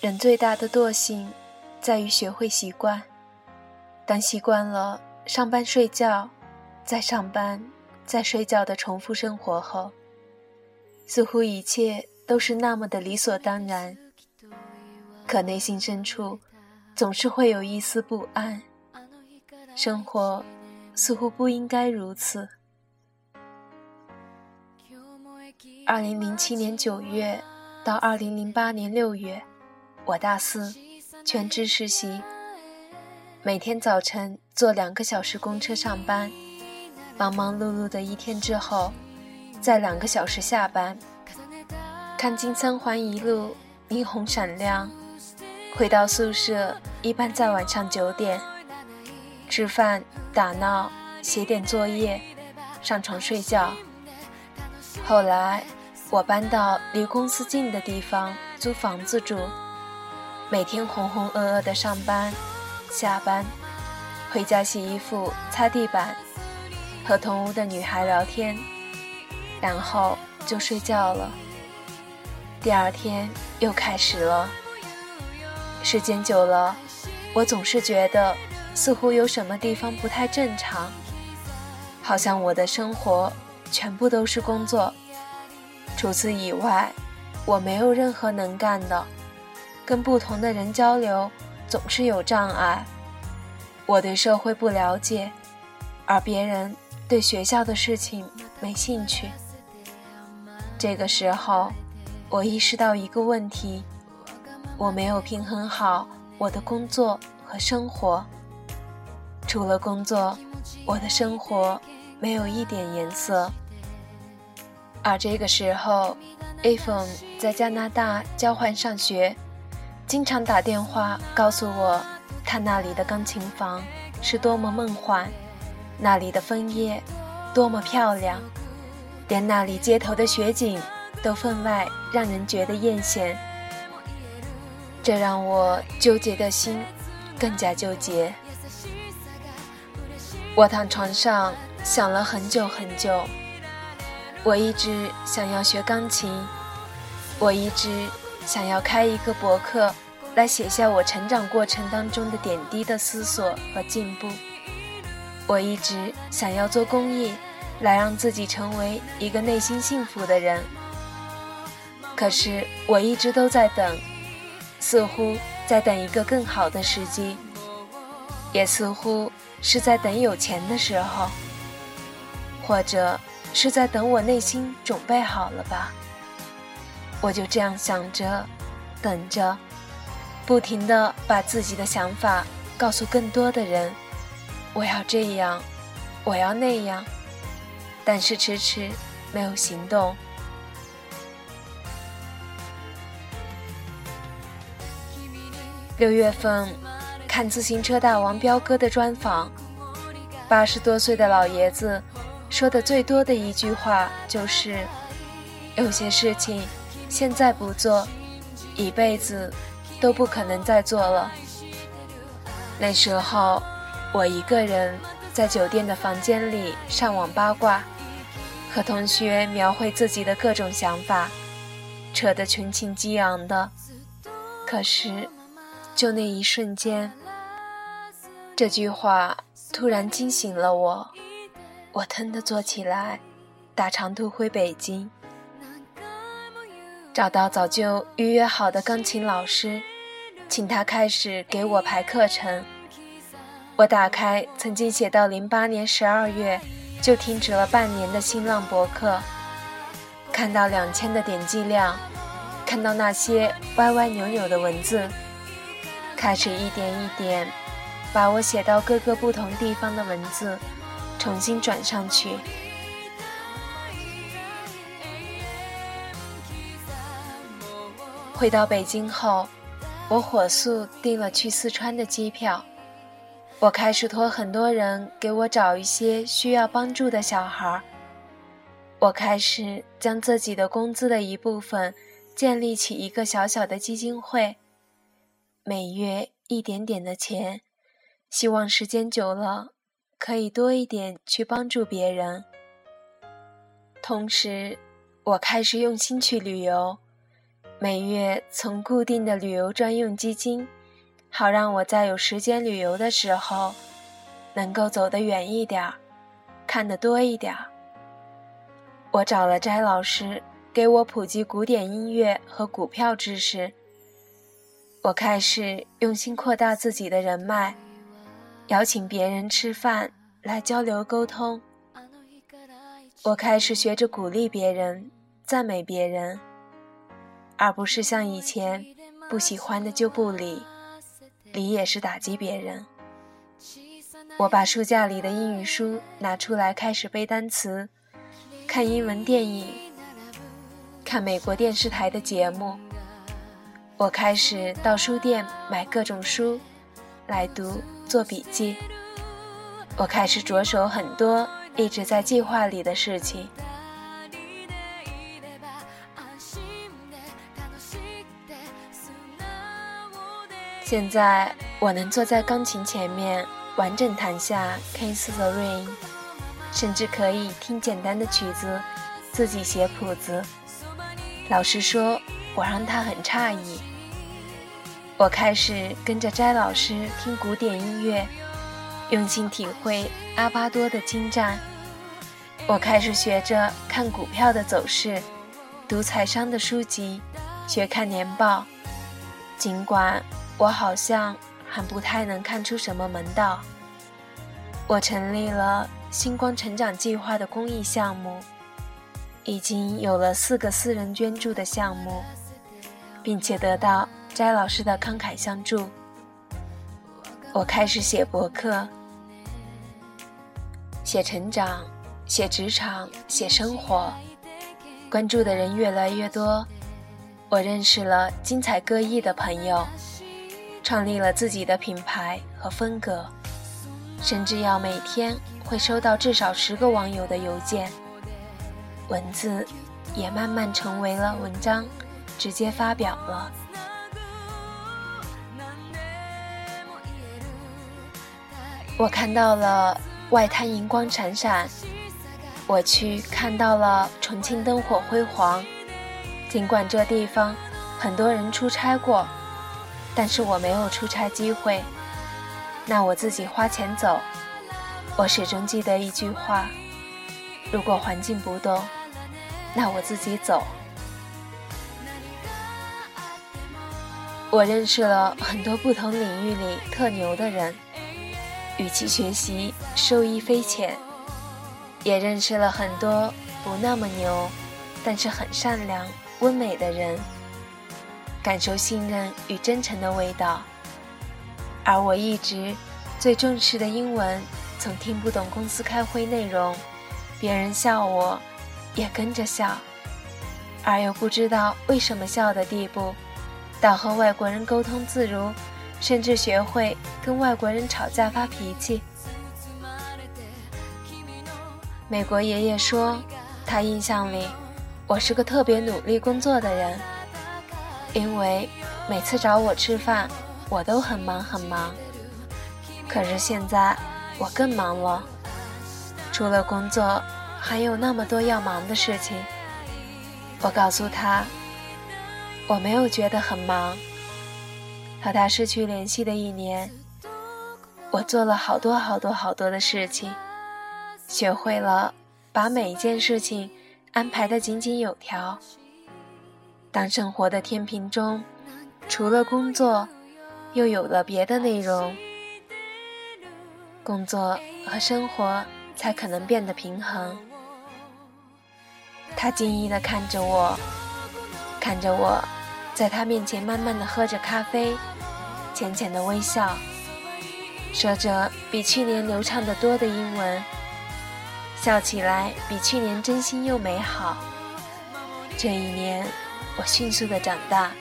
人最大的惰性，在于学会习惯。当习惯了上班、睡觉，再上班、再睡觉的重复生活后，似乎一切都是那么的理所当然。可内心深处，总是会有一丝不安。生活似乎不应该如此。二零零七年九月到二零零八年六月，我大四，全职实习，每天早晨坐两个小时公车上班，忙忙碌碌的一天之后，再两个小时下班，看金三环一路霓虹闪亮，回到宿舍一般在晚上九点，吃饭、打闹、写点作业，上床睡觉。后来。我搬到离公司近的地方租房子住，每天浑浑噩噩的上班、下班，回家洗衣服、擦地板，和同屋的女孩聊天，然后就睡觉了。第二天又开始了。时间久了，我总是觉得似乎有什么地方不太正常，好像我的生活全部都是工作。除此以外，我没有任何能干的。跟不同的人交流总是有障碍。我对社会不了解，而别人对学校的事情没兴趣。这个时候，我意识到一个问题：我没有平衡好我的工作和生活。除了工作，我的生活没有一点颜色。而这个时候 a p h o n 在加拿大交换上学，经常打电话告诉我，他那里的钢琴房是多么梦幻，那里的枫叶多么漂亮，连那里街头的雪景都分外让人觉得艳羡。这让我纠结的心更加纠结。我躺床上想了很久很久。我一直想要学钢琴，我一直想要开一个博客，来写下我成长过程当中的点滴的思索和进步。我一直想要做公益，来让自己成为一个内心幸福的人。可是我一直都在等，似乎在等一个更好的时机，也似乎是在等有钱的时候，或者。是在等我内心准备好了吧？我就这样想着，等着，不停的把自己的想法告诉更多的人。我要这样，我要那样，但是迟迟没有行动。六月份，看自行车大王彪哥的专访，八十多岁的老爷子。说的最多的一句话就是：有些事情现在不做，一辈子都不可能再做了。那时候，我一个人在酒店的房间里上网八卦，和同学描绘自己的各种想法，扯得群情激昂的。可是，就那一瞬间，这句话突然惊醒了我。我腾地坐起来，打长途回北京，找到早就预约好的钢琴老师，请他开始给我排课程。我打开曾经写到零八年十二月就停止了半年的新浪博客，看到两千的点击量，看到那些歪歪扭扭的文字，开始一点一点把我写到各个不同地方的文字。重新转上去。回到北京后，我火速订了去四川的机票。我开始托很多人给我找一些需要帮助的小孩。我开始将自己的工资的一部分建立起一个小小的基金会，每月一点点的钱，希望时间久了。可以多一点去帮助别人。同时，我开始用心去旅游，每月从固定的旅游专用基金，好让我在有时间旅游的时候，能够走得远一点儿，看得多一点儿。我找了斋老师，给我普及古典音乐和股票知识。我开始用心扩大自己的人脉，邀请别人吃饭来交流沟通。我开始学着鼓励别人。赞美别人，而不是像以前不喜欢的就不理，理也是打击别人。我把书架里的英语书拿出来，开始背单词，看英文电影，看美国电视台的节目。我开始到书店买各种书来读，做笔记。我开始着手很多一直在计划里的事情。现在我能坐在钢琴前面，完整弹下《Kiss the Rain》，甚至可以听简单的曲子，自己写谱子。老实说，我让他很诧异。我开始跟着斋老师听古典音乐，用心体会阿巴多的精湛。我开始学着看股票的走势，读财商的书籍，学看年报，尽管。我好像还不太能看出什么门道。我成立了星光成长计划的公益项目，已经有了四个私人捐助的项目，并且得到斋老师的慷慨相助。我开始写博客，写成长，写职场，写生活，关注的人越来越多。我认识了精彩各异的朋友。创立了自己的品牌和风格，甚至要每天会收到至少十个网友的邮件，文字也慢慢成为了文章，直接发表了。我看到了外滩银光闪闪，我去看到了重庆灯火辉煌。尽管这地方很多人出差过。但是我没有出差机会，那我自己花钱走。我始终记得一句话：如果环境不动，那我自己走。我认识了很多不同领域里特牛的人，与其学习，受益匪浅。也认识了很多不那么牛，但是很善良、温美的人。感受信任与真诚的味道，而我一直最重视的英文，从听不懂公司开会内容，别人笑我，也跟着笑，而又不知道为什么笑的地步，到和外国人沟通自如，甚至学会跟外国人吵架发脾气。美国爷爷说，他印象里，我是个特别努力工作的人。因为每次找我吃饭，我都很忙很忙。可是现在我更忙了，除了工作，还有那么多要忙的事情。我告诉他，我没有觉得很忙。和他失去联系的一年，我做了好多好多好多的事情，学会了把每一件事情安排得井井有条。当生活的天平中，除了工作，又有了别的内容，工作和生活才可能变得平衡。他惊异地看着我，看着我，在他面前慢慢地喝着咖啡，浅浅的微笑，说着比去年流畅得多的英文，笑起来比去年真心又美好。这一年。我迅速的长大，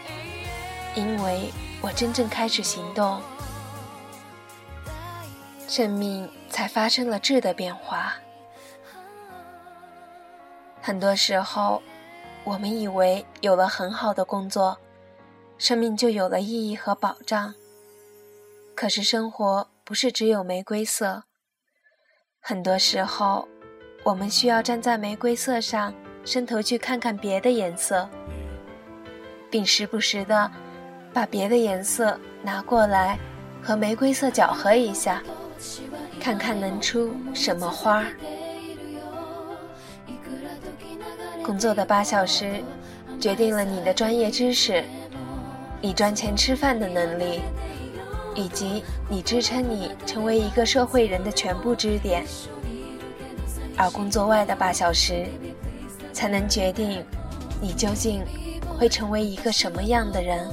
因为我真正开始行动，生命才发生了质的变化。很多时候，我们以为有了很好的工作，生命就有了意义和保障。可是生活不是只有玫瑰色，很多时候，我们需要站在玫瑰色上，伸头去看看别的颜色。并时不时的把别的颜色拿过来和玫瑰色搅和一下看看能出什么花儿。工作的八小时决定了你的专业知识你赚钱吃饭的能力以及你支撑你成为一个社会人的全部支点。而工作外的八小时才能决定你究竟会成为一个什么样的人？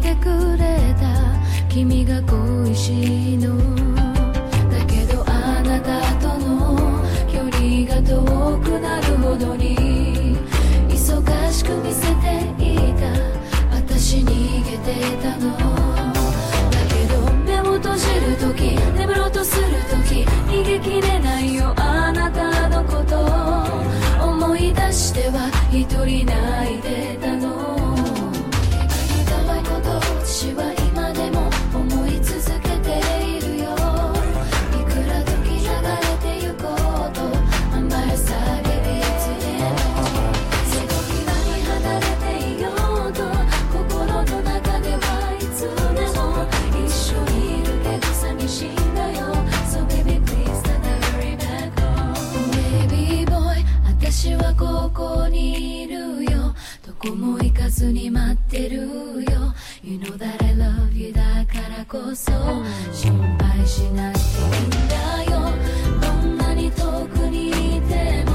てくれた。君が恋しいの。だけどあなたとの距離が遠くなるほどに。忙しく見せていた。私逃げてたの。だけど目を閉じるとき眠ろうとするとき逃げきれないよ。あなたのこと。思い出しては一人泣いて。ここにいるよ。どこも行かずに待ってるよ。You know that I love you だからこそ。心配しなくていいんだよ。どんなに遠くにいても。